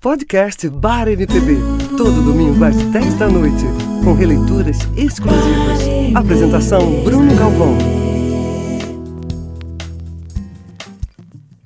Podcast Bar MPB. Todo domingo às 10 da noite. Com releituras exclusivas. Apresentação Bruno Galvão.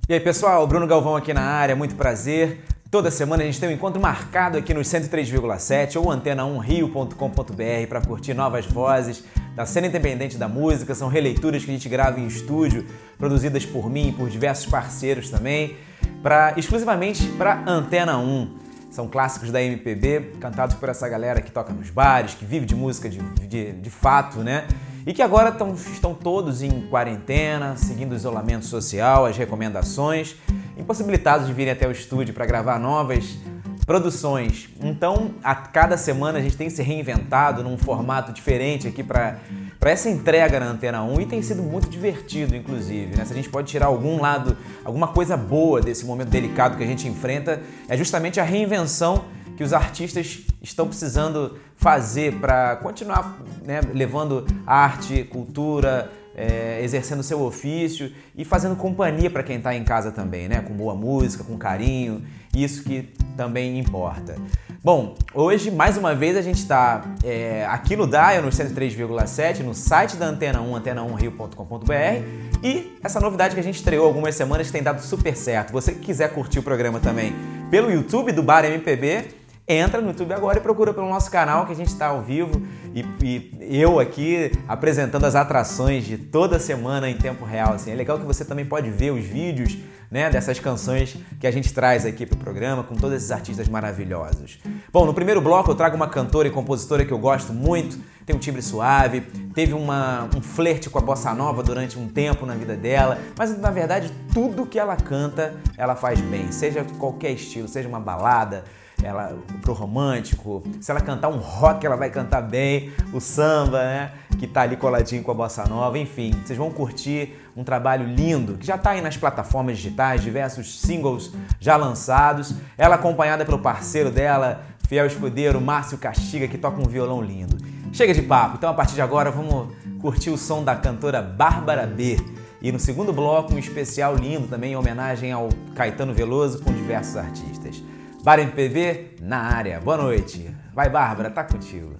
E aí pessoal, Bruno Galvão aqui na área, muito prazer. Toda semana a gente tem um encontro marcado aqui nos 103,7 ou antena1rio.com.br para curtir novas vozes da cena independente da música. São releituras que a gente grava em estúdio, produzidas por mim e por diversos parceiros também pra, exclusivamente para Antena 1. São clássicos da MPB, cantados por essa galera que toca nos bares, que vive de música de, de, de fato, né? E que agora tão, estão todos em quarentena, seguindo o isolamento social, as recomendações, impossibilitados de virem até o estúdio para gravar novas produções. Então, a cada semana a gente tem se reinventado num formato diferente aqui para para essa entrega na Antena 1 e tem sido muito divertido, inclusive. Né? Se a gente pode tirar algum lado, alguma coisa boa desse momento delicado que a gente enfrenta, é justamente a reinvenção que os artistas estão precisando fazer para continuar né, levando arte, cultura, é, exercendo seu ofício e fazendo companhia para quem está em casa também, né? Com boa música, com carinho, isso que também importa. Bom, hoje mais uma vez a gente está é, aqui no Dial, no 103,7, no site da Antena 1, antena1rio.com.br e essa novidade que a gente estreou algumas semanas tem dado super certo. Você que quiser curtir o programa também pelo YouTube do Bar MPB, entra no YouTube agora e procura pelo nosso canal que a gente está ao vivo e, e, eu aqui apresentando as atrações de toda semana em tempo real. Assim. É legal que você também pode ver os vídeos né, dessas canções que a gente traz aqui para o programa com todos esses artistas maravilhosos. Bom, no primeiro bloco eu trago uma cantora e compositora que eu gosto muito, tem um timbre suave, teve uma, um flerte com a bossa nova durante um tempo na vida dela, mas na verdade tudo que ela canta ela faz bem, seja qualquer estilo, seja uma balada, ela pro romântico, se ela cantar um rock, ela vai cantar bem, o samba, né, que tá ali coladinho com a bossa nova, enfim, vocês vão curtir um trabalho lindo que já está aí nas plataformas digitais, diversos singles já lançados. Ela acompanhada pelo parceiro dela, fiel escudeiro Márcio Castiga, que toca um violão lindo. Chega de papo, então a partir de agora vamos curtir o som da cantora Bárbara B. E no segundo bloco, um especial lindo também em homenagem ao Caetano Veloso com diversos artistas. Bar MPB na área. Boa noite. Vai, Bárbara, tá contigo.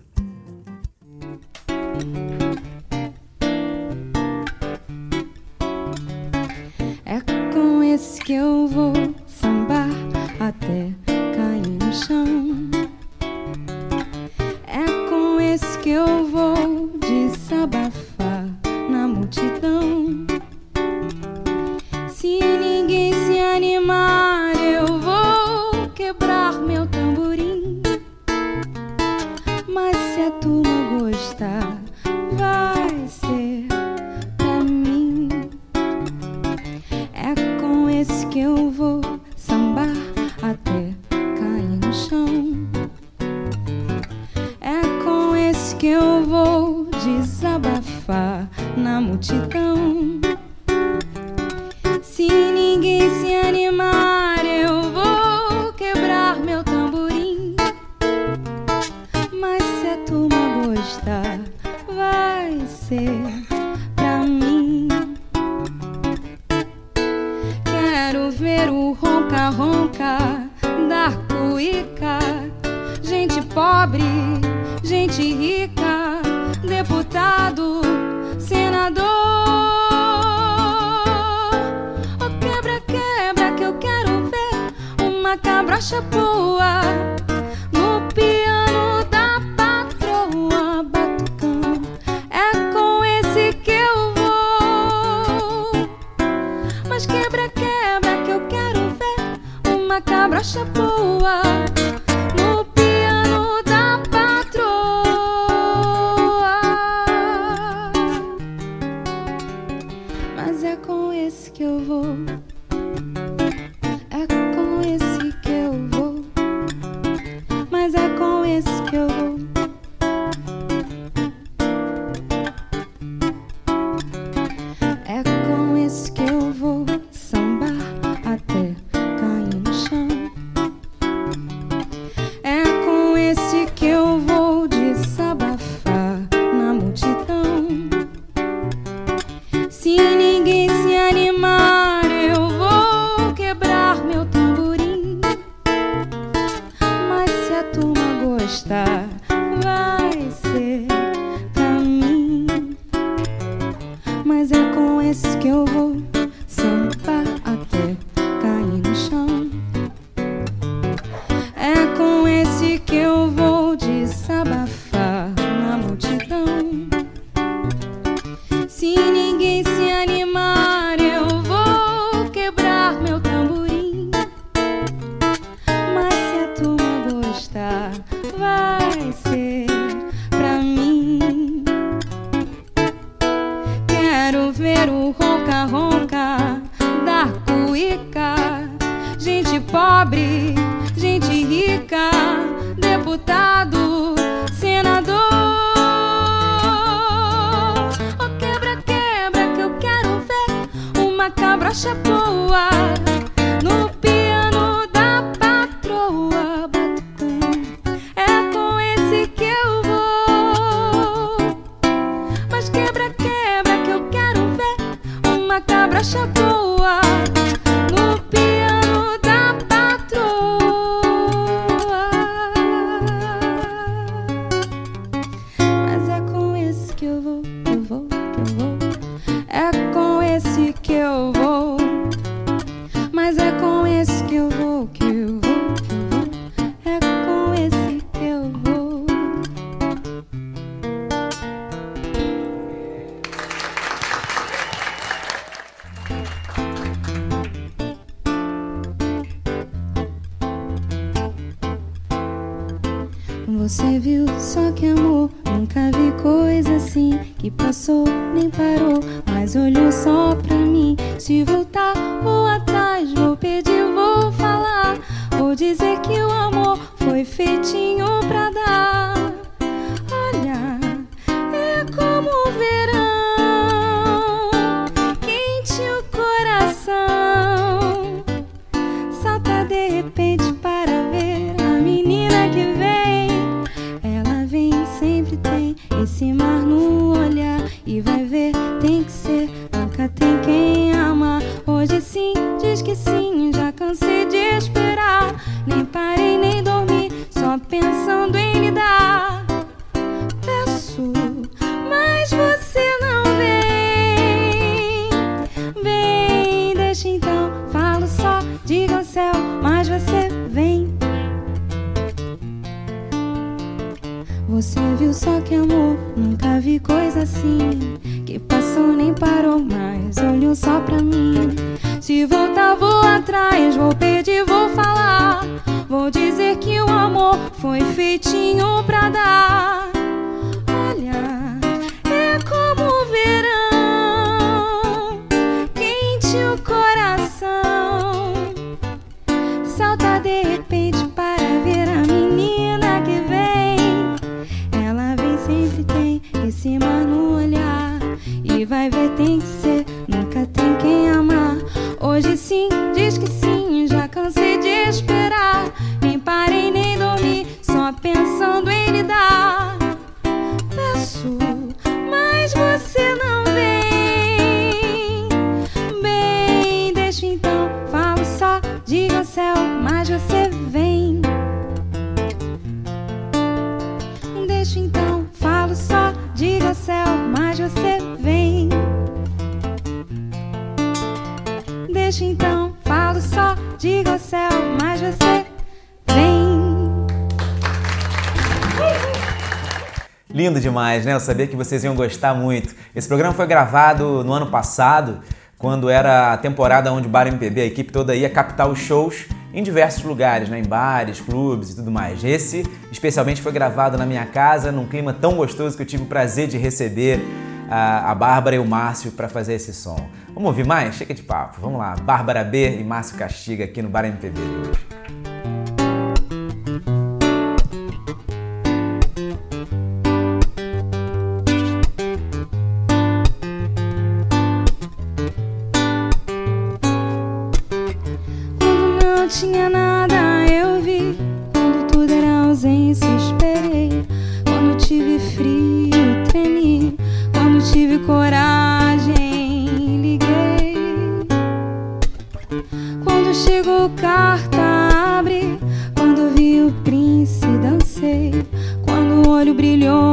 É com esse que eu vou nunca tem quem amar. Hoje sim, diz que sim, já cansei de esperar. Nem parei, nem dormi, só pensando em lhe dar. Peço, mas você não vem. Vem, deixa então, falo só, diga ao céu, mas você vem. Você viu só que amor, nunca vi coisa assim. Só pra mim. Se voltar, vou atrás, vou pedir, vou falar. Vou dizer que o amor foi feitinho pra dar. Demais, né? Eu sabia que vocês iam gostar muito. Esse programa foi gravado no ano passado, quando era a temporada onde o Bar MPB, a equipe toda ia captar os shows em diversos lugares, né? em bares, clubes e tudo mais. Esse, especialmente, foi gravado na minha casa, num clima tão gostoso que eu tive o prazer de receber a, a Bárbara e o Márcio para fazer esse som. Vamos ouvir mais? Chega de papo. Vamos lá. Bárbara B e Márcio Castiga aqui no Bar MPB de hoje. tive coragem, liguei. Quando chegou carta, abre. Quando vi o príncipe, dancei. Quando o olho brilhou.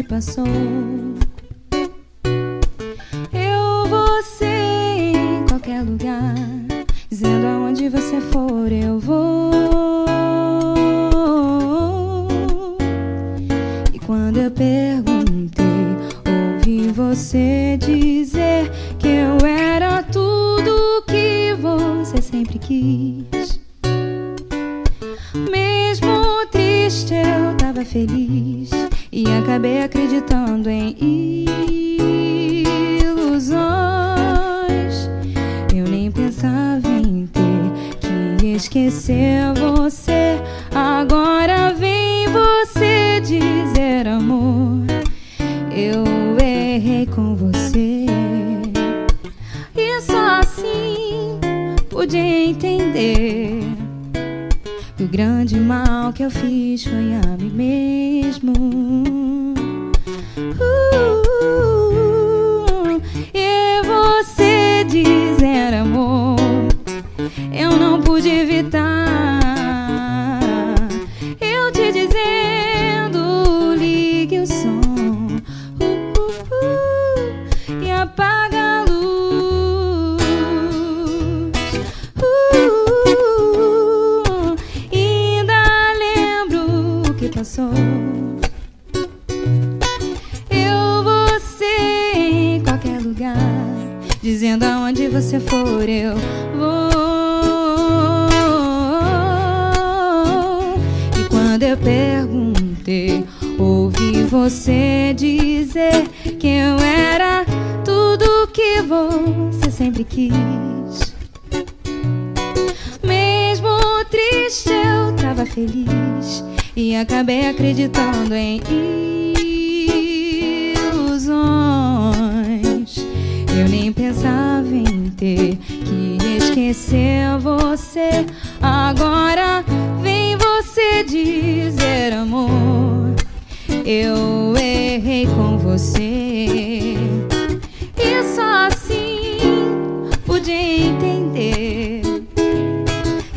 que pasó.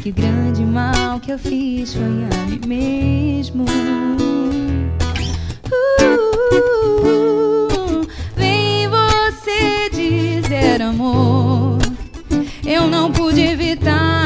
Que o grande mal que eu fiz foi a mim mesmo. Uh, vem você dizer amor, eu não pude evitar.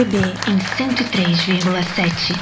MPB em 103,7.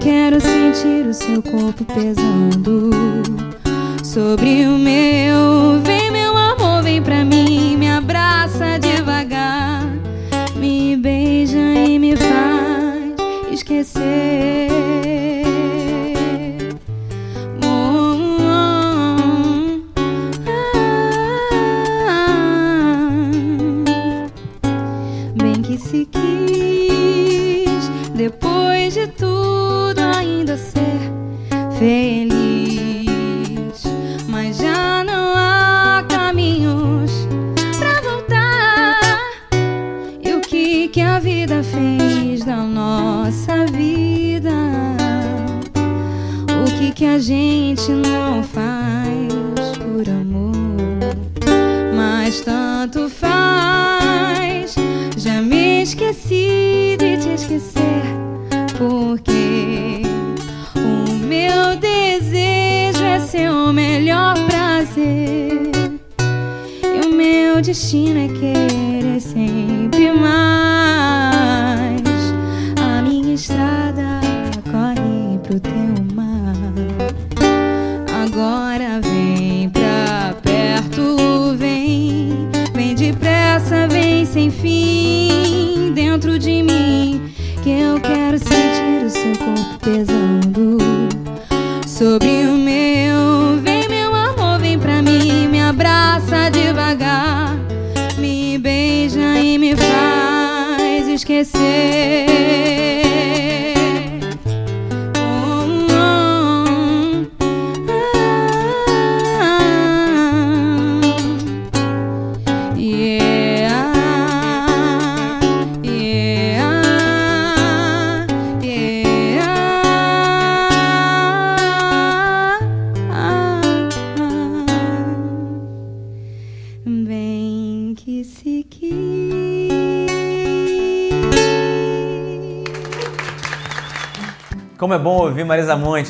Quero sentir o seu corpo pesando sobre o meu. Vem, meu amor, vem pra mim, me abraça devagar, me beija e me faz esquecer. Feliz. Mas já não há caminhos pra voltar. E o que que a vida fez da nossa vida? O que que a gente não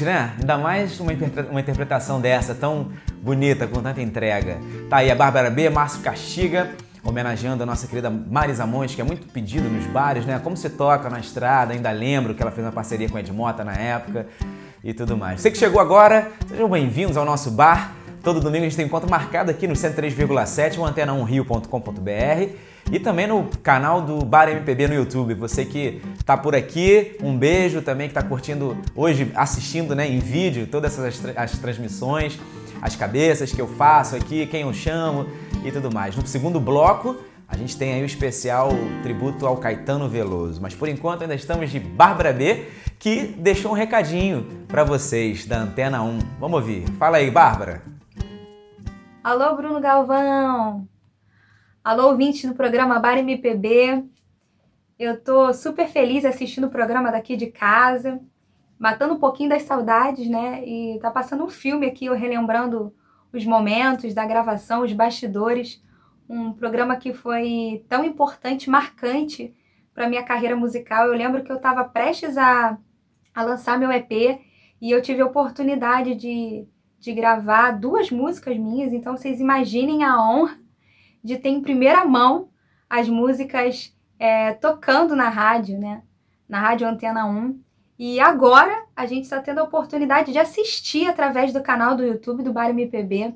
Monte, né? Ainda mais uma, uma interpretação dessa, tão bonita, com tanta entrega. Tá aí a Bárbara B, Márcio Castiga, homenageando a nossa querida Marisa Monte, que é muito pedido nos bares, né? Como se toca na estrada, ainda lembro que ela fez uma parceria com a Ed Mota na época e tudo mais. Você que chegou agora, sejam bem-vindos ao nosso bar. Todo domingo a gente tem encontro marcado aqui no 103,7, o antena1rio.com.br e também no canal do Bar MPB no YouTube. Você que tá por aqui, um beijo também que tá curtindo hoje, assistindo né, em vídeo todas essas as transmissões, as cabeças que eu faço aqui, quem eu chamo e tudo mais. No segundo bloco, a gente tem aí o especial tributo ao Caetano Veloso. Mas por enquanto ainda estamos de Bárbara B, que deixou um recadinho para vocês da Antena 1. Vamos ouvir. Fala aí, Bárbara. Alô, Bruno Galvão! Alô, ouvintes do programa Bar MPB. Eu tô super feliz assistindo o programa daqui de casa, matando um pouquinho das saudades, né? E tá passando um filme aqui, eu relembrando os momentos da gravação, os bastidores. Um programa que foi tão importante, marcante para minha carreira musical. Eu lembro que eu estava prestes a, a lançar meu EP e eu tive a oportunidade de, de gravar duas músicas minhas, então vocês imaginem a honra de ter em primeira mão as músicas é, tocando na rádio, né? Na Rádio Antena 1. E agora a gente está tendo a oportunidade de assistir através do canal do YouTube do Bar MPB.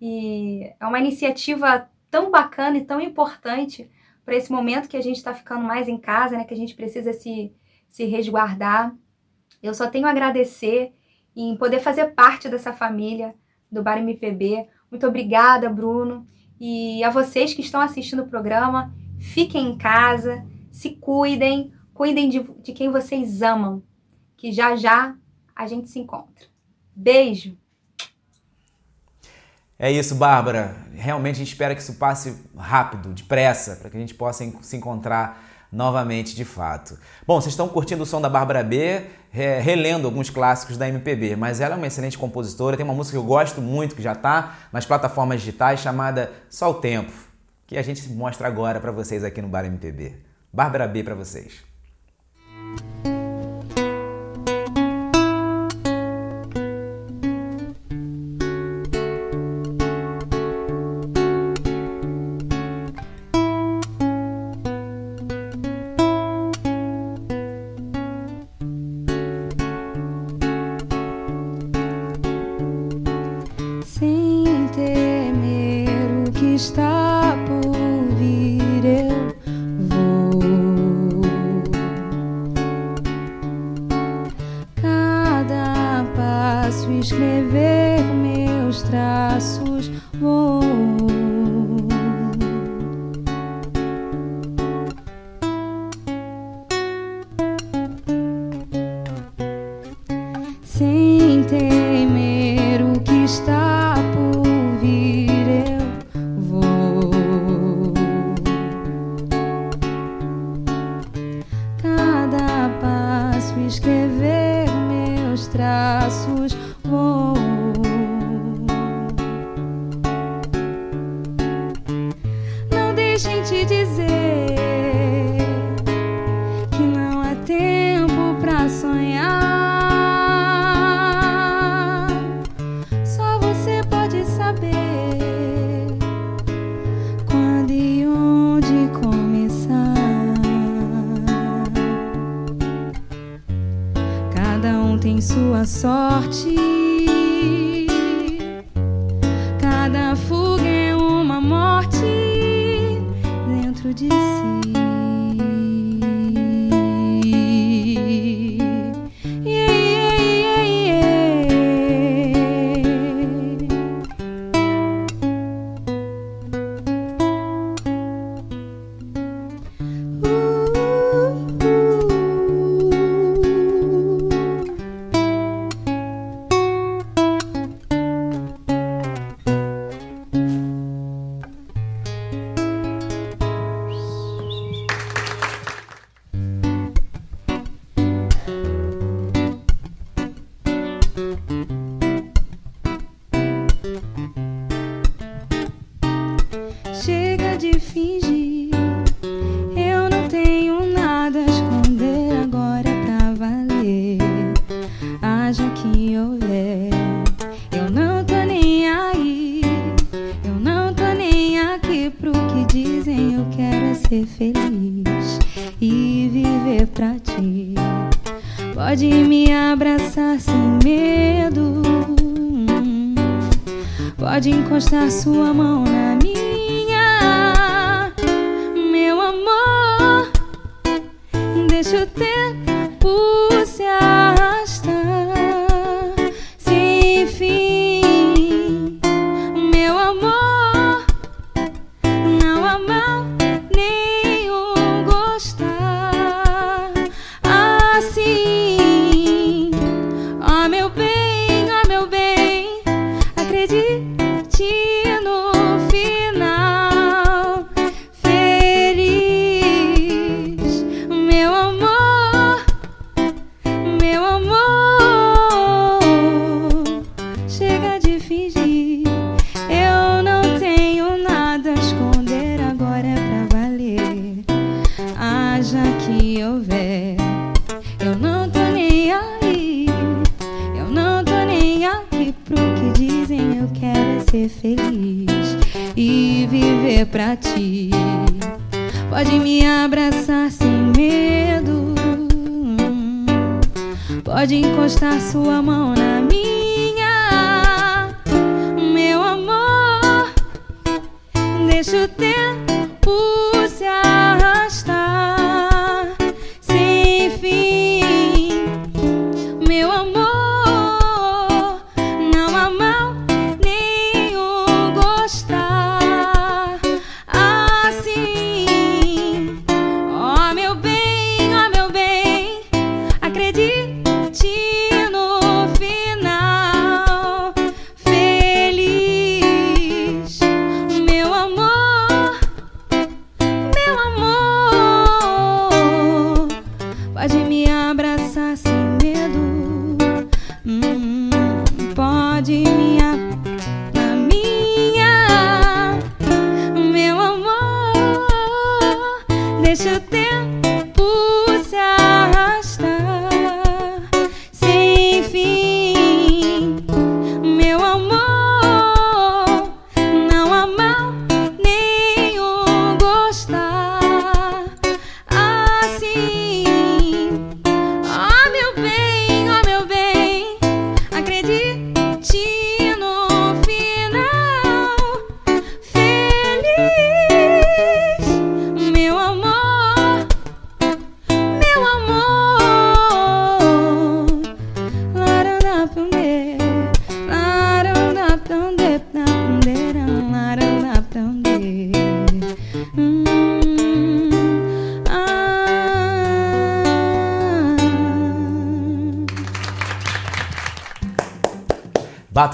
E é uma iniciativa tão bacana e tão importante para esse momento que a gente está ficando mais em casa, né? Que a gente precisa se, se resguardar. Eu só tenho a agradecer em poder fazer parte dessa família do Bar MPB. Muito obrigada, Bruno. E a vocês que estão assistindo o programa, fiquem em casa, se cuidem, cuidem de, de quem vocês amam que já já a gente se encontra. Beijo! É isso, Bárbara. Realmente a gente espera que isso passe rápido, depressa, para que a gente possa se encontrar novamente de fato. Bom, vocês estão curtindo o som da Bárbara B, relendo alguns clássicos da MPB, mas ela é uma excelente compositora, tem uma música que eu gosto muito, que já está nas plataformas digitais, chamada Só o Tempo, que a gente mostra agora para vocês aqui no Bar MPB. Bárbara B para vocês. ser feliz e viver pra ti. Pode me abraçar sem medo. Pode encostar sua mão na minha. Meu amor, deixa o teu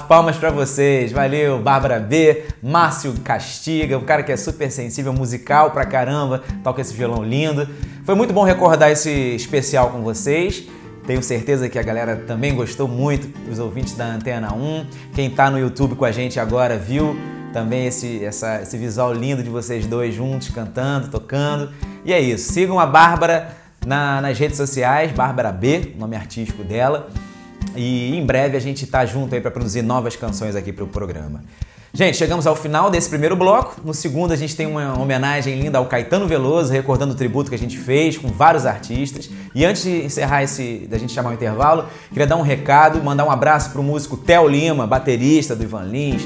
Palmas pra vocês. Valeu, Bárbara B, Márcio Castiga, um cara que é super sensível, musical pra caramba, toca esse violão lindo. Foi muito bom recordar esse especial com vocês. Tenho certeza que a galera também gostou muito, os ouvintes da Antena 1. Quem tá no YouTube com a gente agora viu também esse, essa- esse visual lindo de vocês dois juntos, cantando, tocando. E é isso. Sigam a Bárbara na- nas redes sociais, Bárbara B, nome artístico dela. E em breve a gente tá junto aí para produzir novas canções aqui pro programa. Gente, chegamos ao final desse primeiro bloco. No segundo a gente tem uma homenagem linda ao Caetano Veloso, recordando o tributo que a gente fez com vários artistas. E antes de encerrar esse, da gente chamar o intervalo, queria dar um recado, mandar um abraço pro músico Theo Lima, baterista do Ivan Lins.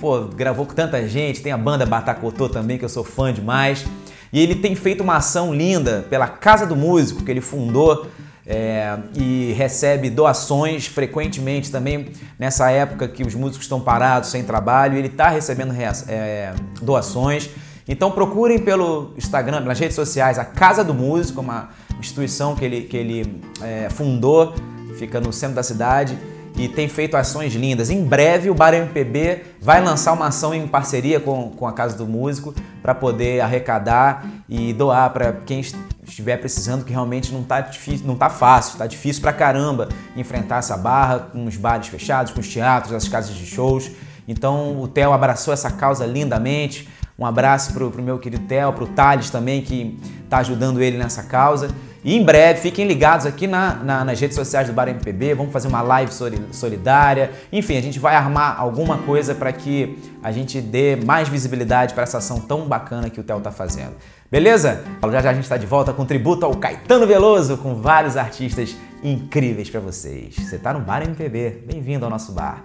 Pô, gravou com tanta gente, tem a banda Batacotô também, que eu sou fã demais. E ele tem feito uma ação linda pela Casa do Músico, que ele fundou é, e recebe doações frequentemente também nessa época que os músicos estão parados, sem trabalho, ele está recebendo é, doações. Então procurem pelo Instagram, pelas redes sociais, a Casa do Músico, uma instituição que ele, que ele é, fundou, fica no centro da cidade e tem feito ações lindas. Em breve o Bar MPB vai lançar uma ação em parceria com, com a Casa do Músico para poder arrecadar e doar para quem est- estiver precisando, que realmente não tá, difícil, não tá fácil, tá difícil pra caramba enfrentar essa barra com os bares fechados, com os teatros, as casas de shows. Então o Theo abraçou essa causa lindamente. Um abraço pro, pro meu querido Theo, pro Thales também, que tá ajudando ele nessa causa. E em breve, fiquem ligados aqui na- na- nas redes sociais do Bar MPB, vamos fazer uma live soli- solidária. Enfim, a gente vai armar alguma coisa para que a gente dê mais visibilidade para essa ação tão bacana que o Theo tá fazendo. Beleza? Já já a gente está de volta com tributo ao Caetano Veloso, com vários artistas incríveis para vocês. Você tá no Bar MPB, bem-vindo ao nosso bar.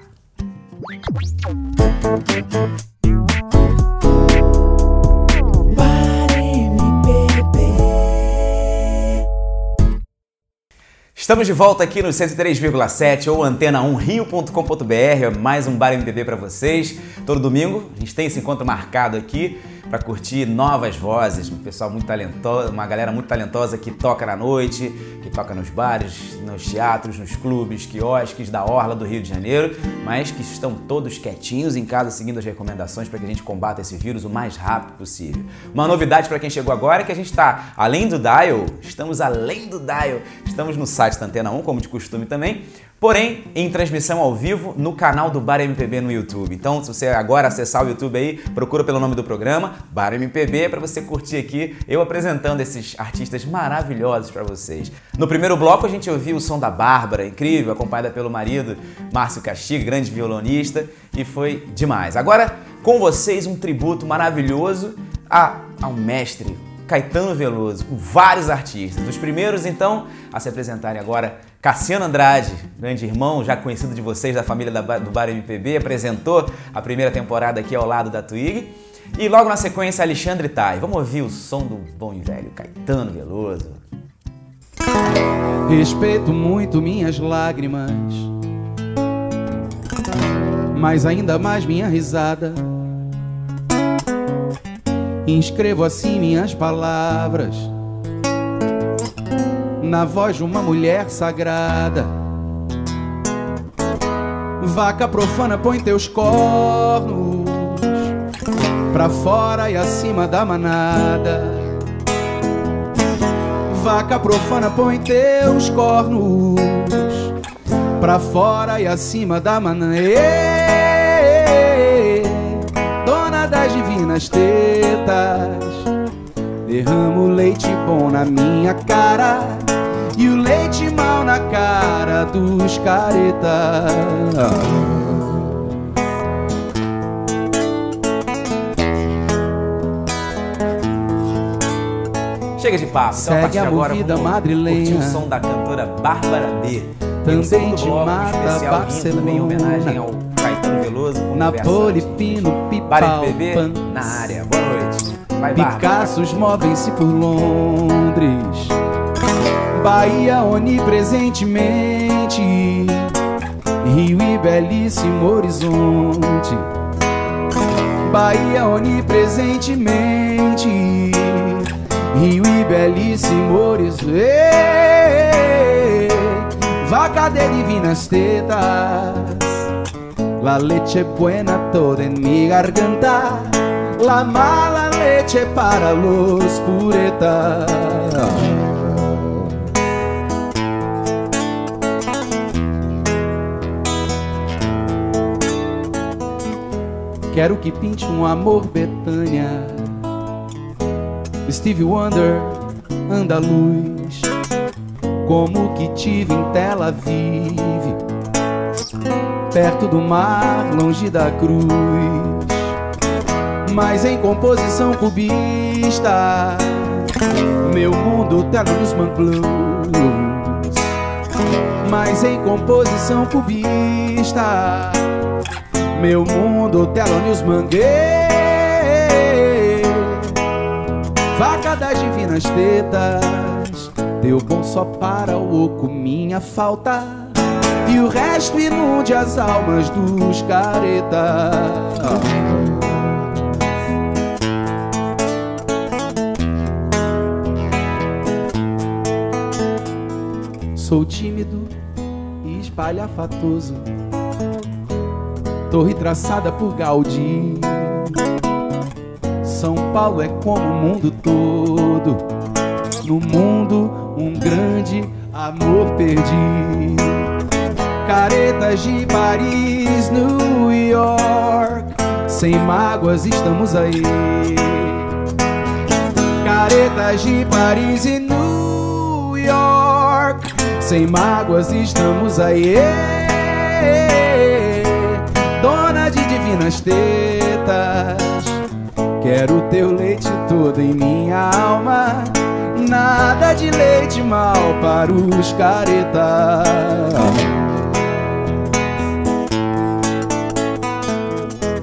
Estamos de volta aqui no 103,7 ou antena1rio.com.br, mais um Bar MPB para vocês. Todo domingo a gente tem esse encontro marcado aqui para curtir novas vozes, um pessoal muito talentoso, uma galera muito talentosa que toca na noite, que toca nos bares, nos teatros, nos clubes, quiosques da orla do Rio de Janeiro, mas que estão todos quietinhos em casa seguindo as recomendações para que a gente combata esse vírus o mais rápido possível. Uma novidade para quem chegou agora é que a gente está além do dial, estamos além do dial, estamos no site da Antena 1, como de costume também, porém em transmissão ao vivo no canal do Bar MPB no YouTube. Então, se você agora acessar o YouTube aí, procura pelo nome do programa, Bar MPB para você curtir aqui eu apresentando esses artistas maravilhosos para vocês. No primeiro bloco a gente ouviu o som da Bárbara, incrível, acompanhada pelo marido Márcio Castigo, grande violonista, e foi demais. Agora com vocês um tributo maravilhoso a, ao mestre Caetano Veloso, com vários artistas. Os primeiros, então, a se apresentarem agora, Cassiano Andrade, grande irmão, já conhecido de vocês da família do Bar MPB, apresentou a primeira temporada aqui ao lado da Twig. E logo na sequência, Alexandre Tai. Vamos ouvir o som do bom e velho Caetano Veloso. Respeito muito minhas lágrimas, mas ainda mais minha risada Inscrevo assim minhas palavras na voz de uma mulher sagrada. Vaca profana, põe teus cornos pra fora e acima da manada. Vaca profana, põe teus cornos pra fora e acima da manada das divinas tetas. Derramo leite bom na minha cara e o leite mal na cara dos caretas. Chega de papo, então Segue a, a agora movida vamos madrilenha. curtir o som da cantora Bárbara B. Também de bloco, mata especial Barcelona. também em homenagem ao Caetano Veloso. Napoli, Pino, Pipal, Pan. na área. Boa noite. Vai, Bárbara. Picassos movem-se por Londres, Bahia onipresentemente, Rio e belíssimo horizonte. Bahia onipresentemente, Rio e belíssimo horizonte. Vaca de divinas tetas. La leche buena toda en mi garganta, la mala leche para los puretas. Quero que pinte um amor Betânia, Steve Wonder, andaluz, como que tive em Tel Aviv. Perto do mar, longe da cruz. Mas em composição cubista, meu mundo Talisman Blues. Mas em composição cubista, meu mundo Thelonious Manguê. Vaca das divinas tetas, deu bom só para o oco, minha falta e o resto inunde as almas dos caretas. Sou tímido e espalhafatoso, torre traçada por Gaudí. São Paulo é como o mundo todo, no mundo um grande amor perdi caretas de Paris, New York. Sem mágoas estamos aí. Caretas de Paris e New York. Sem mágoas estamos aí. De divinas tetas. Quero teu leite todo em minha alma. Nada de leite mal para os caretas.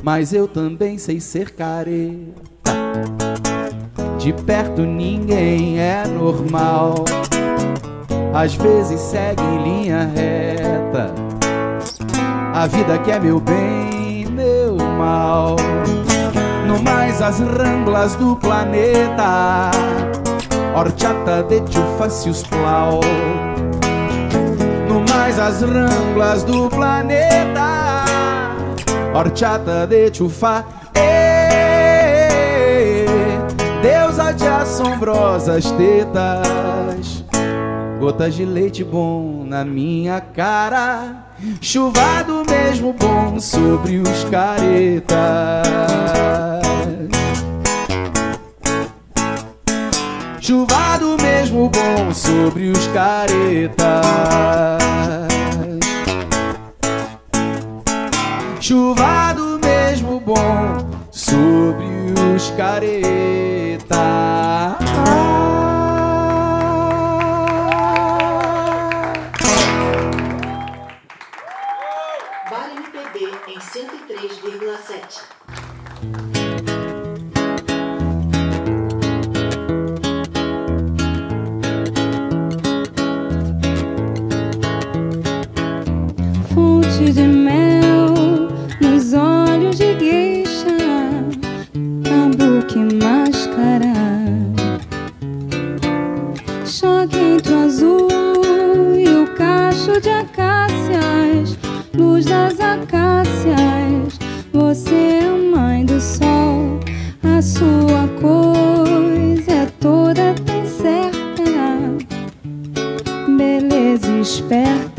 Mas eu também sei ser careta. De perto ninguém é normal. Às vezes segue em linha reta. A vida que é meu bem, mal. No mais as ramblas do planeta. Horchata de Tchufacius Plau. No mais as ramblas do planeta horchata de chufá. Ê, Deusa de assombrosas tetas, gotas de leite bom na minha cara, Chuva do mesmo bom sobre os caretas. Chuva do mesmo bom sobre os caretas. Chuva do mesmo bom sobre os caretas. Das acácias. Você é mãe do sol, a sua coisa é toda tão certa, beleza esperta.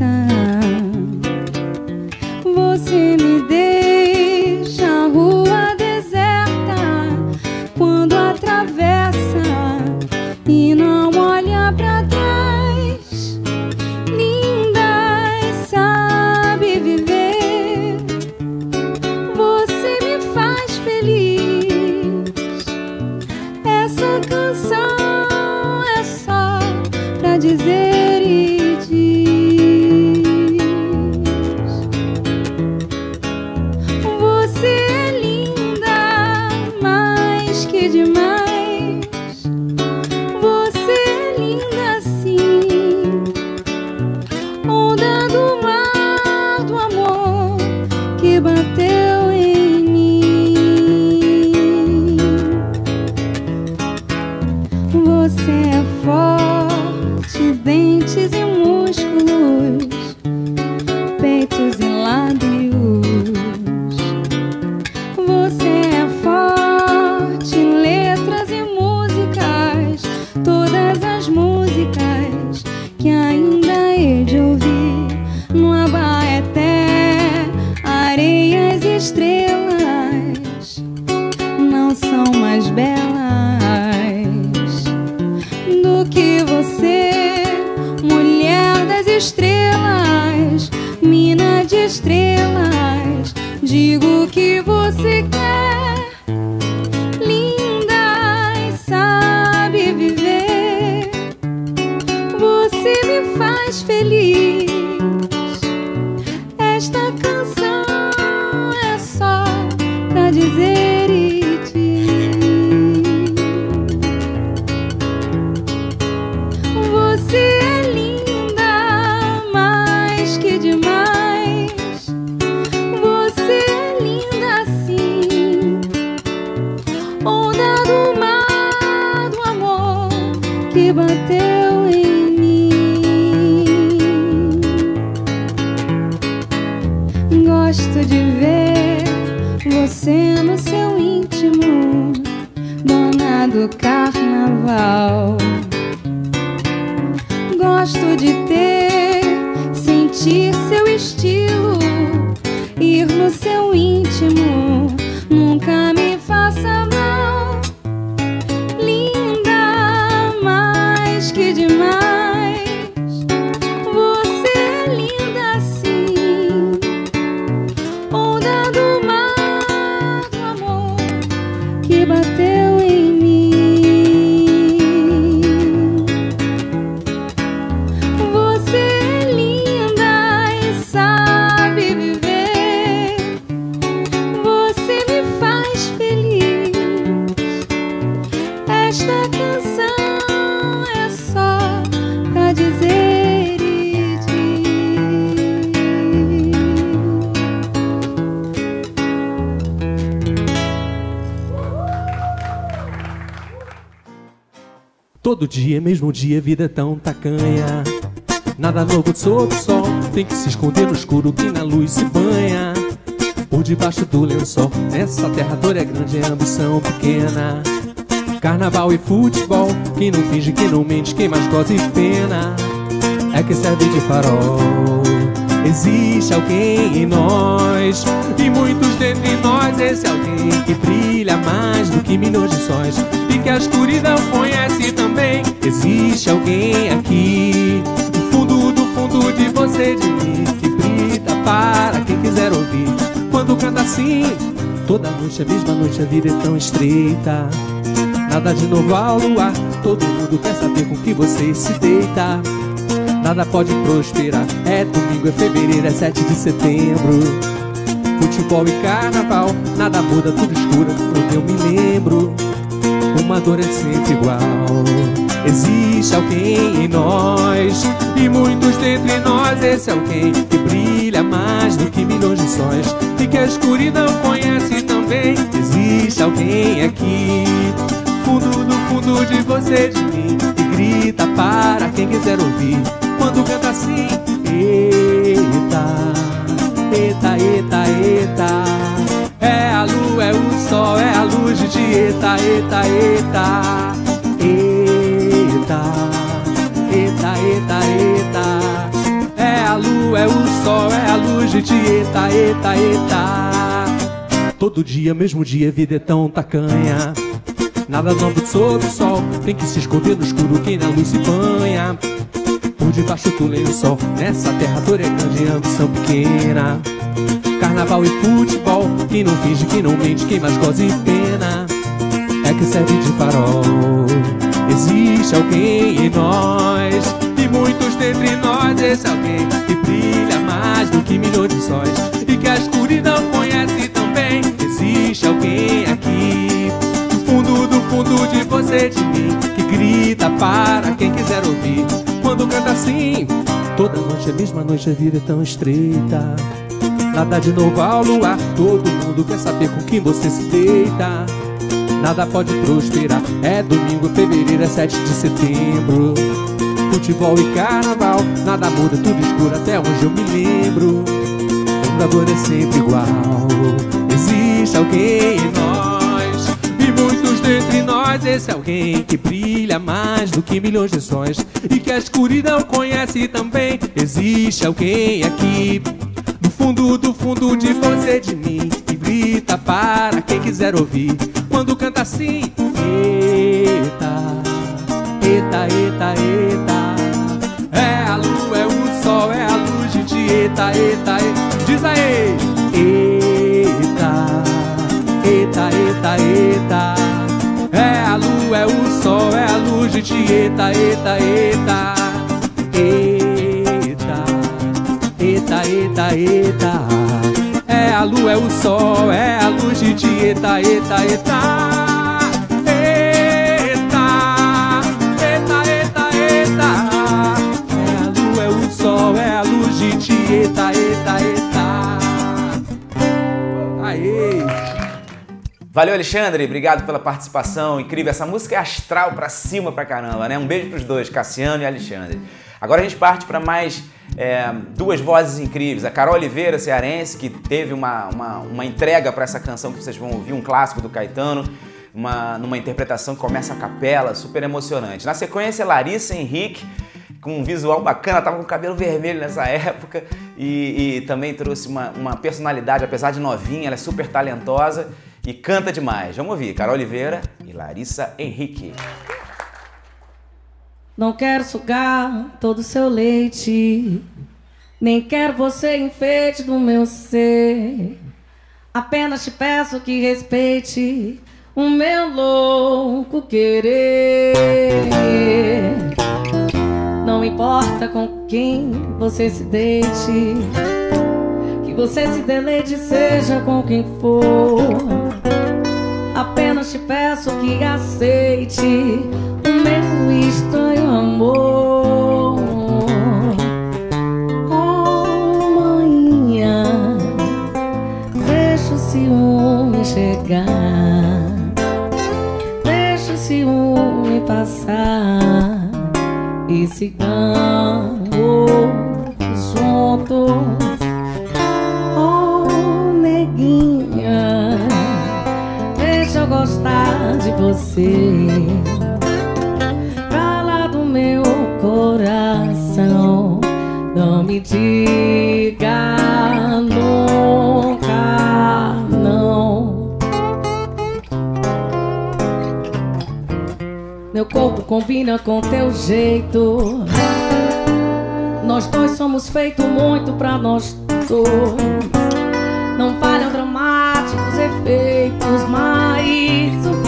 Todo dia, mesmo dia, vida é tão tacanha. Nada novo sob o sol, tem que se esconder no escuro que na luz se banha. Por debaixo do lençol, essa terra dor é grande, é ambição pequena. Carnaval e futebol, quem não finge, quem não mente, quem mais goza e pena. É que serve de farol. Existe alguém em nós, e muitos dentre nós, esse alguém que brilha mais do que milhões de sóis, e que a escuridão conhece também. Existe alguém aqui, do fundo, do fundo de você, de mim, que grita para quem quiser ouvir. Quando canta assim, toda noite, a mesma noite, a vida é tão estreita. Nada de novo ao luar, todo mundo quer saber com que você se deita. Nada pode prosperar, é domingo, é fevereiro, é 7 de setembro. Futebol e carnaval, nada muda, tudo escuro, quando eu me lembro. Uma dor é sempre igual. Existe alguém em nós, e muitos dentre nós, esse alguém que brilha mais do que milhões de sóis, e que a escuridão conhece também. Existe alguém aqui, fundo do fundo de você, de mim, e grita para quem quiser ouvir. Quando canta assim, eita, eita, eita, eita. É a lua, é o sol, é a luz de Eta, eta, eta. É o sol, é a luz de Eta, eta, eta. Todo dia, mesmo dia, vida é tão tacanha. Nada novo sob o sol, tem que se esconder no escuro quem na luz se banha. Por debaixo do lençol, nessa terra toda é grande ambição pequena. Carnaval e futebol, quem não finge, quem não mente, quem mais goza e pena É que serve de farol Existe alguém em nós E muitos dentre nós Esse alguém que brilha mais do que milhões de sóis E que a escuridão conhece também Existe alguém aqui Do fundo, do fundo de você, de mim Que grita para quem quiser ouvir Quando canta assim Toda noite, a mesma noite, a vida é tão estreita Nada de novo ao luar, todo mundo quer saber com quem você se deita. Nada pode prosperar, é domingo, fevereiro, é 7 de setembro. Futebol e carnaval, nada muda, tudo escuro até onde eu me lembro. A dor é sempre igual, existe alguém em nós. E muitos dentre nós, esse alguém que brilha mais do que milhões de sóis. E que a escuridão conhece também. Existe alguém aqui fundo do fundo de você de mim e grita para quem quiser ouvir quando canta assim eita eita eita eita. É a lua é o sol é a luz de eita eita eita diz aí. Eita eita eita eita. É a lua é o sol é a luz de eita eita eita. Eita Eta, eta, eta. É a lua, é o sol, é a luz. Eta, eta, eta. Eta, Valeu, Alexandre. Obrigado pela participação. Incrível. Essa música é astral pra cima pra caramba, né? Um beijo pros dois, Cassiano e Alexandre. Agora a gente parte para mais é, duas vozes incríveis. A Carol Oliveira, cearense, que teve uma, uma, uma entrega para essa canção que vocês vão ouvir, um clássico do Caetano, uma, numa interpretação que começa a capela, super emocionante. Na sequência, Larissa Henrique, com um visual bacana, tava com cabelo vermelho nessa época e, e também trouxe uma, uma personalidade, apesar de novinha, ela é super talentosa e canta demais. Vamos ouvir, Carol Oliveira e Larissa Henrique. Não quero sugar todo o seu leite, nem quero você enfeite do meu ser. Apenas te peço que respeite o meu louco querer. Não importa com quem você se deite, que você se deleite, seja com quem for. Apenas te peço que aceite o meu estranho amor. Oh, manhã, deixa o ciúme chegar, deixa o ciúme passar e sigamos juntos. você Fala lá do meu coração Não me diga nunca não. Meu corpo combina com teu jeito. Nós dois somos feito muito pra nós dois. Não falham dramáticos efeitos, mas o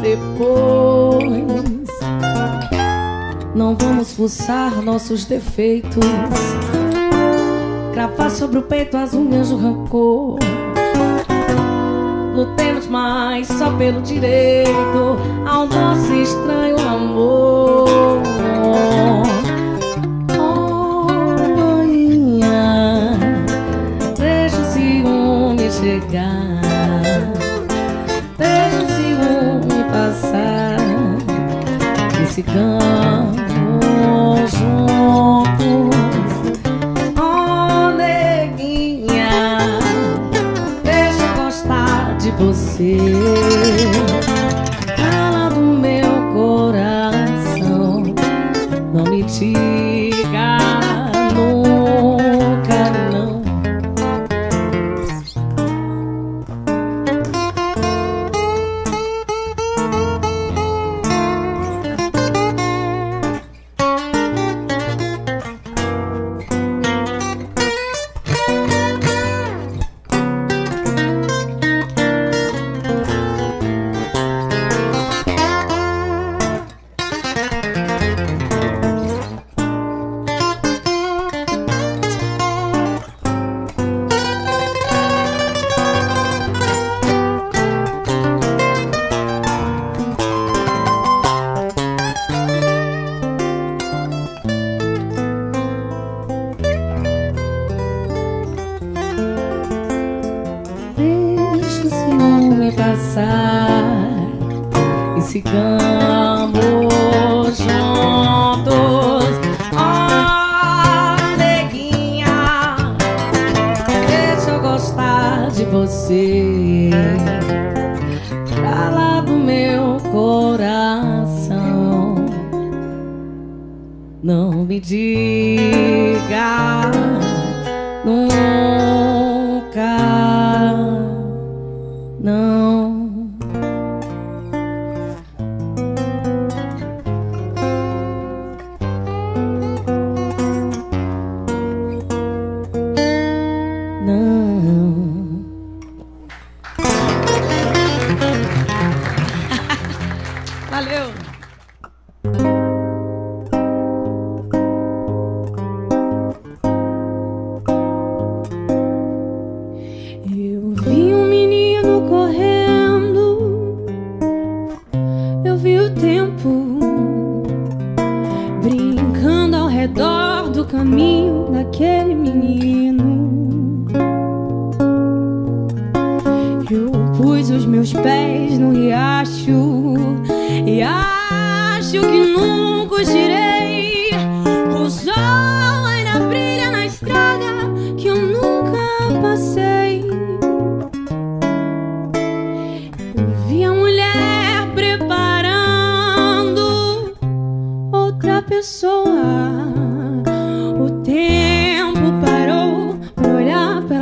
depois. Não vamos fuçar nossos defeitos, cravar sobre o peito as unhas do rancor. Lutemos mais só pelo direito ao nosso estranho amor. Oh, rainha, deixa o ciúme chegar. dançar Esse cantamos juntos. Oh, neguinha Deixa eu gostar de você.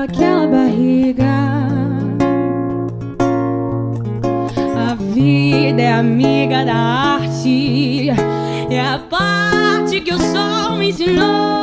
aquela barriga. A vida é amiga da arte, é a parte que o sol me ensinou.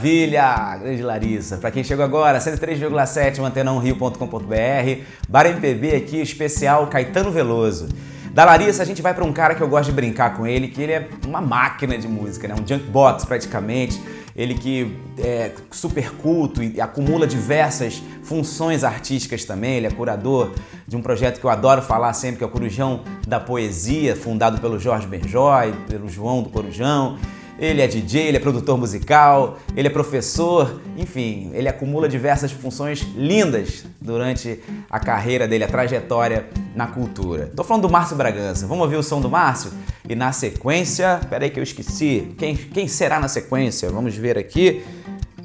Maravilha! Grande Larissa. Para quem chegou agora, 103,7, antena1rio.com.br. Bar MPB aqui, especial Caetano Veloso. Da Larissa, a gente vai para um cara que eu gosto de brincar com ele, que ele é uma máquina de música, né? um junkbox praticamente. Ele que é super culto e acumula diversas funções artísticas também. Ele é curador de um projeto que eu adoro falar sempre, que é o Corujão da Poesia, fundado pelo Jorge Benjói, pelo João do Corujão. Ele é DJ, ele é produtor musical, ele é professor, enfim, ele acumula diversas funções lindas durante a carreira dele, a trajetória na cultura. Tô falando do Márcio Bragança. Vamos ouvir o som do Márcio? E na sequência, peraí que eu esqueci. Quem, quem será na sequência? Vamos ver aqui.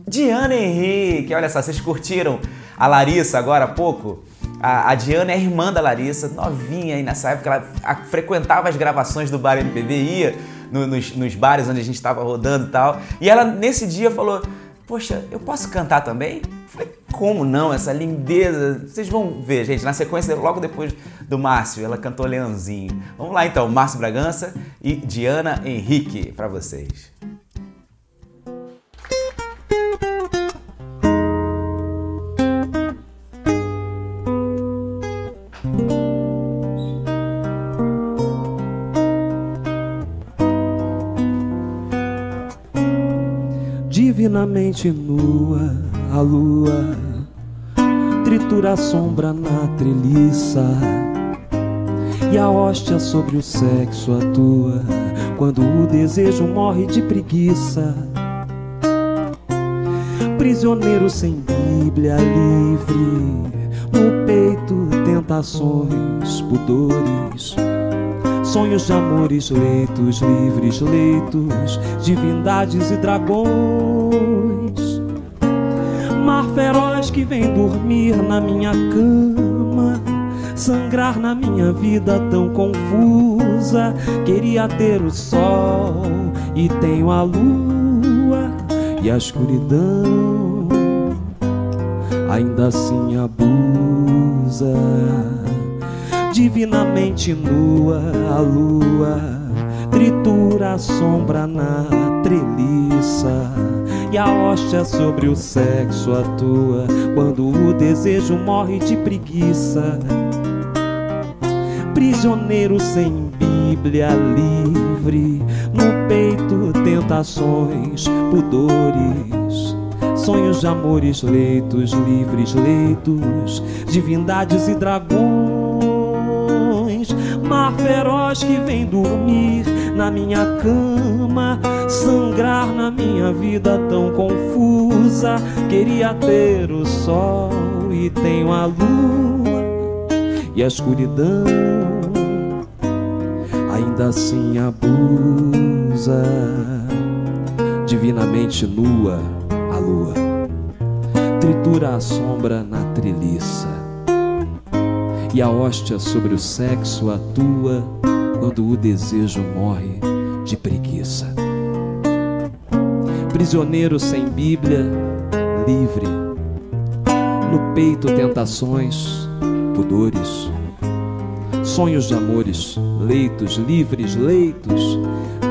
Diana Henrique, olha só, vocês curtiram a Larissa agora há pouco? A, a Diana é irmã da Larissa, novinha aí nessa época, ela a- frequentava as gravações do Bar MPB, ia no- nos, nos bares onde a gente estava rodando e tal. E ela, nesse dia, falou: Poxa, eu posso cantar também? Eu Falei, como não? Essa lindeza. Vocês vão ver, gente, na sequência, logo depois do Márcio, ela cantou Leãozinho. Vamos lá então, Márcio Bragança e Diana Henrique para vocês. Divinamente nua, a lua tritura a sombra na treliça e a hóstia sobre o sexo atua quando o desejo morre de preguiça. Prisioneiro sem Bíblia livre, no peito tentações, pudores. Sonhos de amores, leitos livres, leitos, divindades e dragões. Feroz que vem dormir na minha cama, sangrar na minha vida tão confusa. Queria ter o sol e tenho a lua e a escuridão, ainda assim abusa divinamente nua a lua tritura a sombra na treliça e a hóstia sobre o sexo atua. Quando o desejo morre de preguiça prisioneiro sem Bíblia livre no peito tentações pudores sonhos de amores leitos livres leitos divindades e dragões mar feroz que vem dormir na minha cama, sangrar na minha vida tão confusa. Queria ter o sol e tenho a lua e a escuridão, ainda assim abusa. Divinamente nua a lua, tritura a sombra na treliça, e a hóstia sobre o sexo atua quando o desejo morre de preguiça. Prisioneiro sem Bíblia, livre, no peito tentações, pudores. Sonhos de amores, leitos livres, leitos,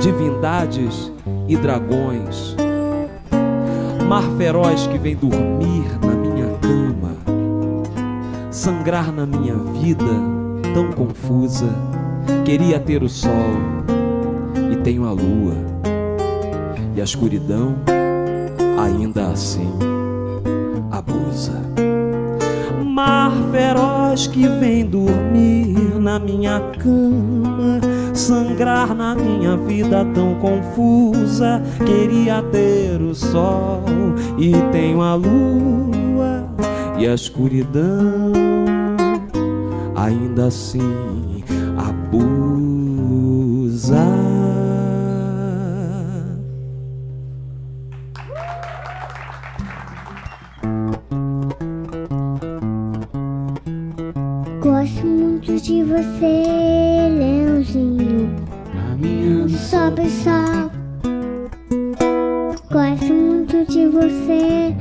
divindades e dragões. Mar feroz que vem dormir na minha cama, sangrar na minha vida tão confusa. Queria ter o sol e tenho a lua, e a escuridão ainda assim abusa. Mar feroz que vem dormir na minha cama, sangrar na minha vida tão confusa. Queria ter o sol e tenho a lua e a escuridão, ainda assim de você, Leãozinho. Só pessoal. Gosto muito de você,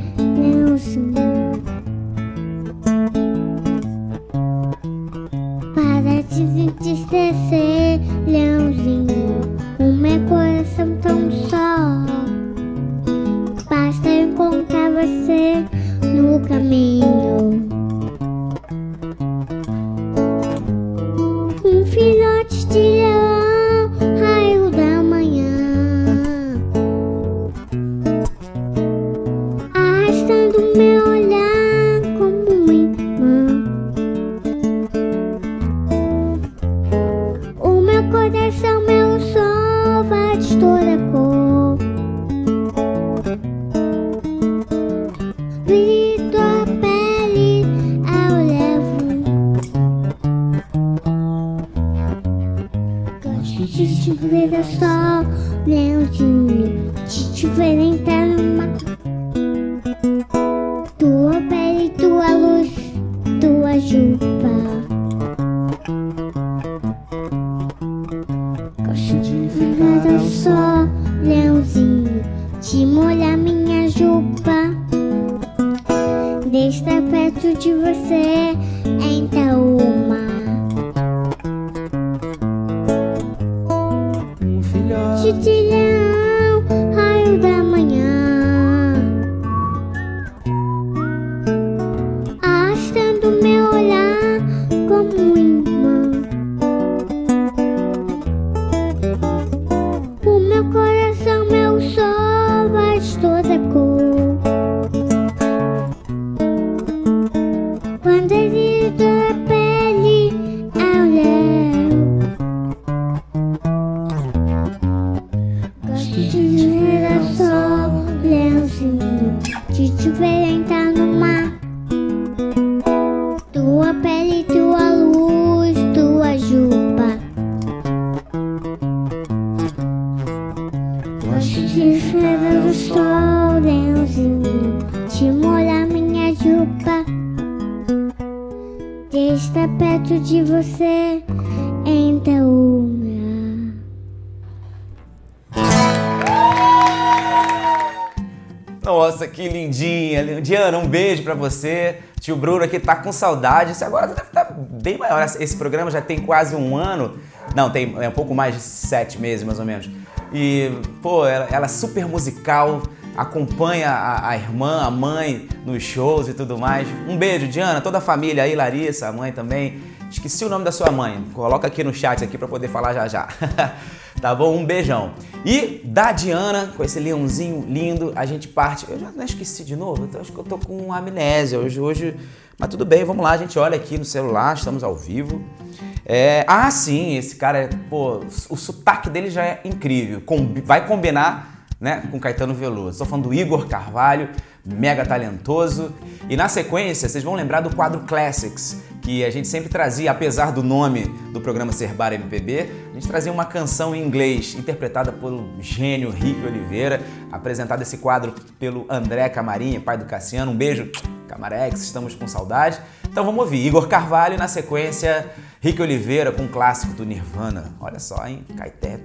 Diana, um beijo pra você. Tio Bruno aqui tá com saudade. Isso agora deve estar bem maior. Esse programa já tem quase um ano. Não, tem é um pouco mais de sete meses, mais ou menos. E, pô, ela, ela é super musical, acompanha a, a irmã, a mãe nos shows e tudo mais. Um beijo, Diana, toda a família aí, Larissa, a mãe também. Esqueci o nome da sua mãe. Coloca aqui no chat aqui para poder falar já já. tá bom? Um beijão. E da Diana, com esse leãozinho lindo, a gente parte. Eu já não esqueci de novo. Eu acho que eu tô com amnésia hoje. hoje mas tudo bem, vamos lá. A gente olha aqui no celular, estamos ao vivo. É, ah, sim, esse cara, é, pô, o sotaque dele já é incrível. Vai combinar né, com Caetano Veloso. Estou falando do Igor Carvalho, mega talentoso. E na sequência, vocês vão lembrar do quadro Classics, que a gente sempre trazia, apesar do nome do programa ser Bar MPB, a gente trazia uma canção em inglês, interpretada pelo gênio Rick Oliveira, apresentado esse quadro pelo André Camarinha, pai do Cassiano. Um beijo, Camarex, estamos com saudade. Então vamos ouvir Igor Carvalho na sequência Rick Oliveira com um clássico do Nirvana. Olha só, hein? Caeté.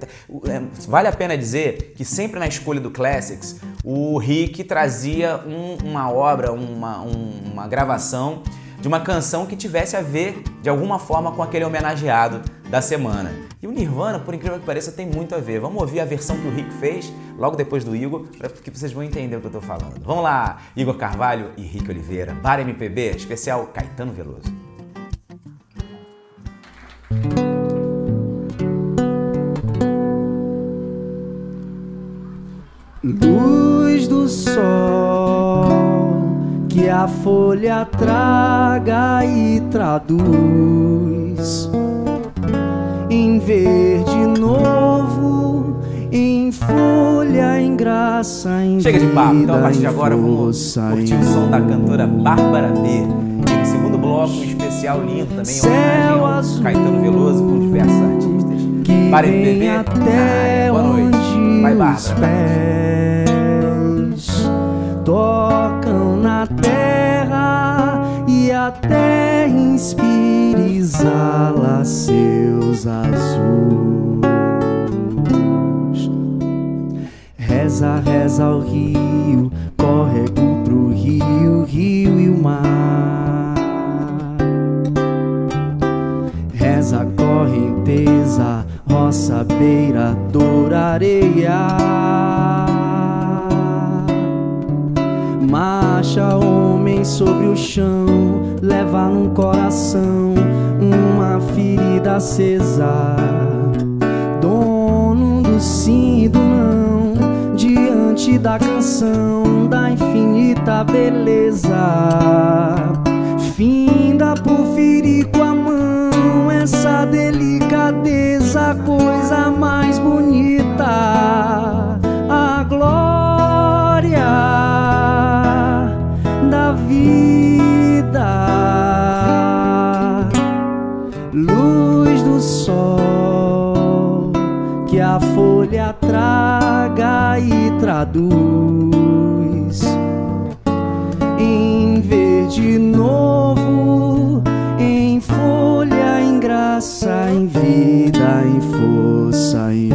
É, vale a pena dizer que sempre na escolha do Classics, o Rick trazia um, uma obra, uma, um, uma gravação de uma canção que tivesse a ver de alguma forma com aquele homenageado da semana. E o Nirvana, por incrível que pareça, tem muito a ver. Vamos ouvir a versão que o Rick fez logo depois do Igor, para que vocês vão entender o que eu estou falando. Vamos lá, Igor Carvalho e Rick Oliveira, Bar MPB, especial Caetano Veloso. A folha traga e traduz em verde novo, em folha, em graça, em Chega de papo, então a partir de agora vamos curtir o som da cantora Bárbara B. E no segundo bloco, um especial lindo também, em Céu homenagem ao azul Caetano Veloso com diversos artistas. que Bar vem MPB, até. Boa noite. Vai, Bárbara. pés tocam na terra a terra inspira e exala seus azuis. Reza, reza ao rio, córrego pro rio, rio e o mar. Reza correnteza, roça, beira, dor, areia. Marcha homem sobre o chão, leva num coração uma ferida acesa. Dono do sim e do não, diante da canção da infinita beleza. Finda por ferir com a mão essa delicadeza, coisa mais bonita. Traduz em verde novo, em folha, em graça, em vida, em força, em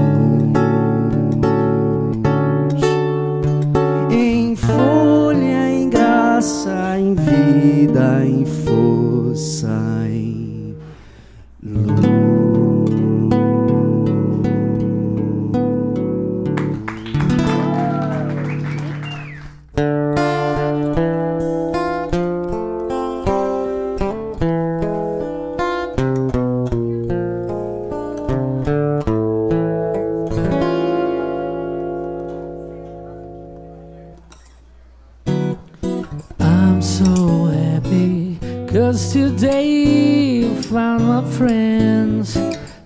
cause today you found my friends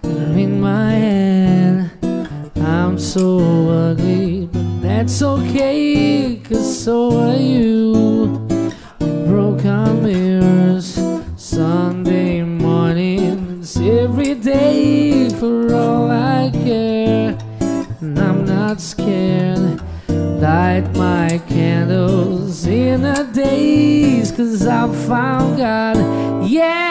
They're in my hand I'm so ugly but that's okay cause so are you. We cause I found God. Yeah,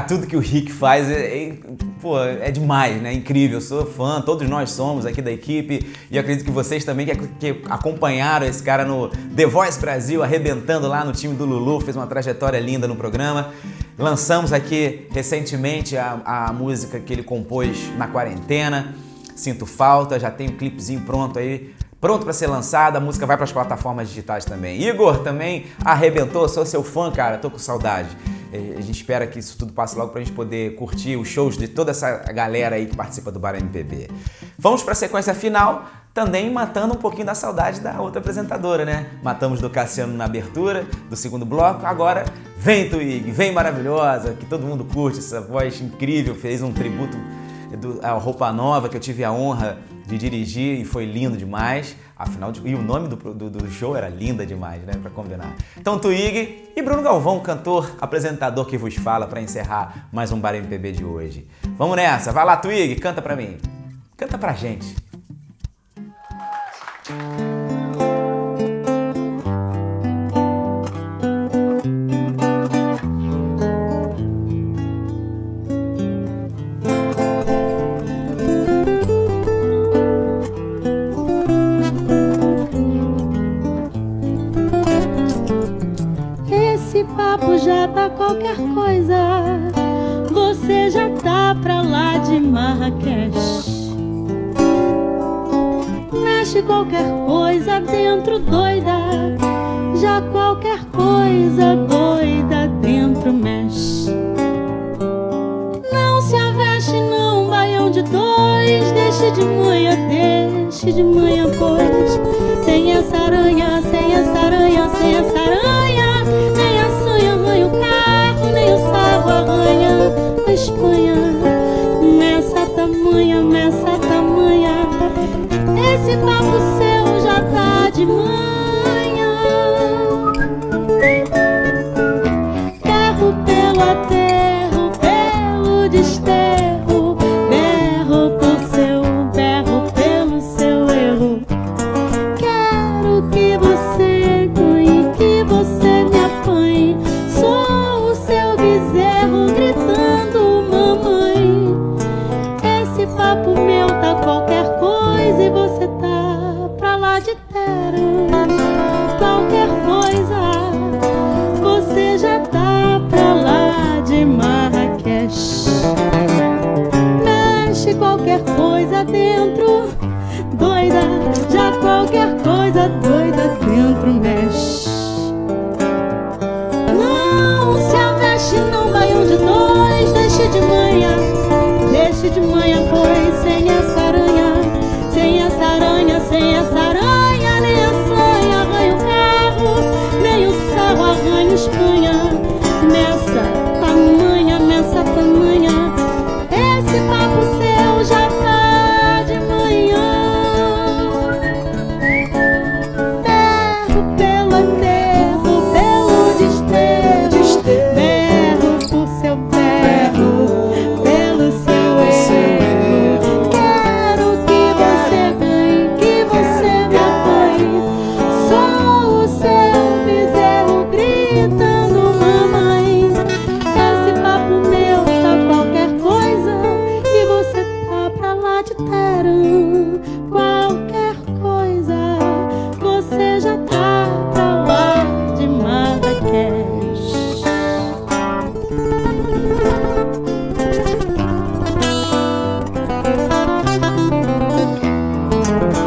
Tudo que o Rick faz é, é- pô, é demais, né? Incrível. Eu sou fã, todos nós somos aqui da equipe e acredito que vocês também que, que acompanharam esse cara no The Voice Brasil, arrebentando lá no time do Lulu, fez uma trajetória linda no programa. Lançamos aqui recentemente a, a música que ele compôs na quarentena. Sinto falta, já tem um clipezinho pronto aí pronto para ser lançado, a música vai para as plataformas digitais também. Igor também arrebentou, sou seu fã, cara, tô com saudade. Eh, A gente espera que isso tudo passe logo pra gente poder curtir os shows de toda essa galera aí que participa do Bar MPB. Vamos para a sequência final, também matando um pouquinho da saudade da outra apresentadora, né? Matamos do Cassiano na abertura do segundo bloco, agora vem Twig, vem maravilhosa, que todo mundo curte essa voz incrível, fez um tributo do, a Roupa Nova, que eu tive a honra de dirigir e foi lindo demais. Afinal, de, e o nome do, do, do show era linda demais, né? Pra combinar. Então, Twig e Bruno Galvão, cantor, apresentador que vos fala para encerrar mais um Bar MPB de hoje. Vamos nessa, vai lá, Twig, canta pra mim. Canta pra gente. Já tá qualquer coisa. Você já tá pra lá de Marrakech. Mexe qualquer coisa dentro doida. Já qualquer coisa doida dentro mexe. Não se aveste, não, baião de dois. Deixe de manhã, deixe de manhã, pois. Sem essa aranha, Espanha, nessa tamanha, nessa tamanha. Esse papo seu já tá de manhã.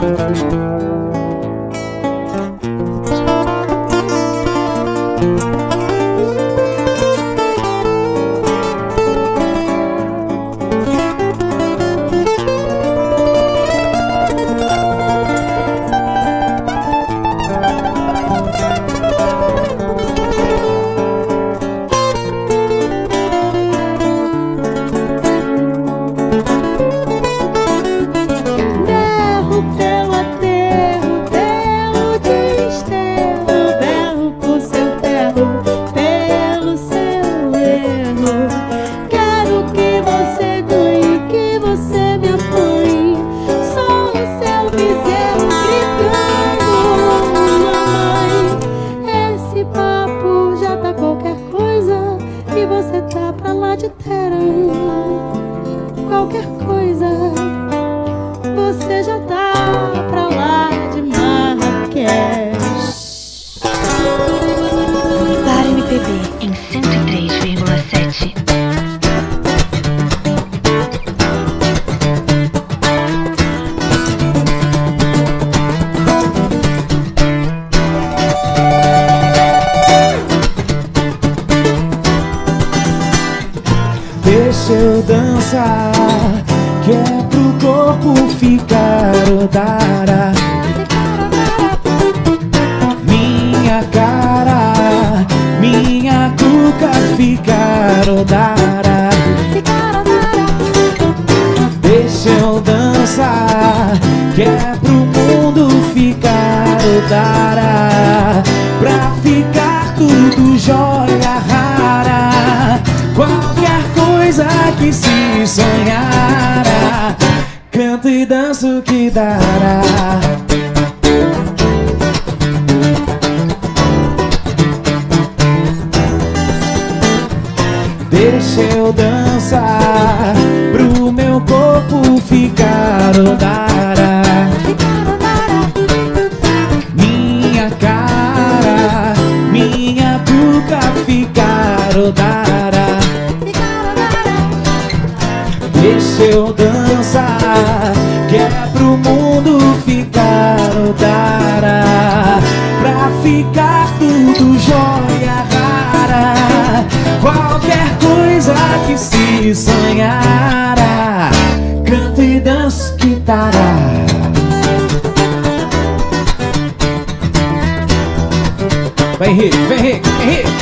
Música eu dançar Quer pro mundo ficar odara Pra ficar tudo joia rara Qualquer coisa que se sonhara Canto e danço tará. Vem Henrique, vem Henrique, Henrique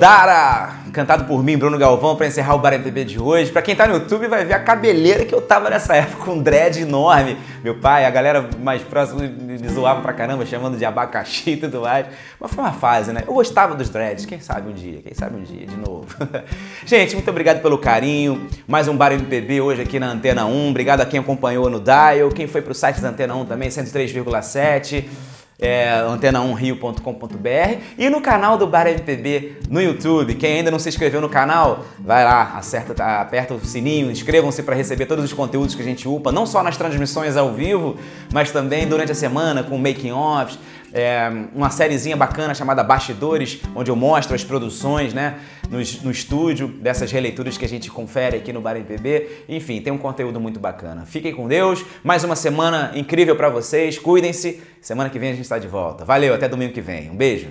Godara, cantado por mim, Bruno Galvão, para encerrar o Bar MPB de hoje. Para quem tá no YouTube vai ver a cabeleira que eu tava nessa época, um dread enorme. Meu pai, a galera mais próxima me zoava pra caramba, chamando de abacaxi e tudo mais. Mas foi uma fase, né? Eu gostava dos dreads, quem sabe um dia, quem sabe um dia, de novo. Gente, muito obrigado pelo carinho. Mais um Bar MPB hoje aqui na Antena 1. Obrigado a quem acompanhou no Dial, quem foi pro site da Antena 1 também, 103,7 é, antena1rio.com.br e no canal do Bar MPB no YouTube. Quem ainda não se inscreveu no canal, vai lá, acerta, tá, aperta o sininho, inscrevam-se para receber todos os conteúdos que a gente upa, não só nas transmissões ao vivo, mas também durante a semana com making-offs, é, uma sériezinha bacana chamada Bastidores, onde eu mostro as produções, né, no, no estúdio, dessas releituras que a gente confere aqui no Bar MPB. Enfim, tem um conteúdo muito bacana. Fiquem com Deus, mais uma semana incrível para vocês, cuidem-se. Semana que vem a gente está de volta. Valeu, até domingo que vem. Um beijo.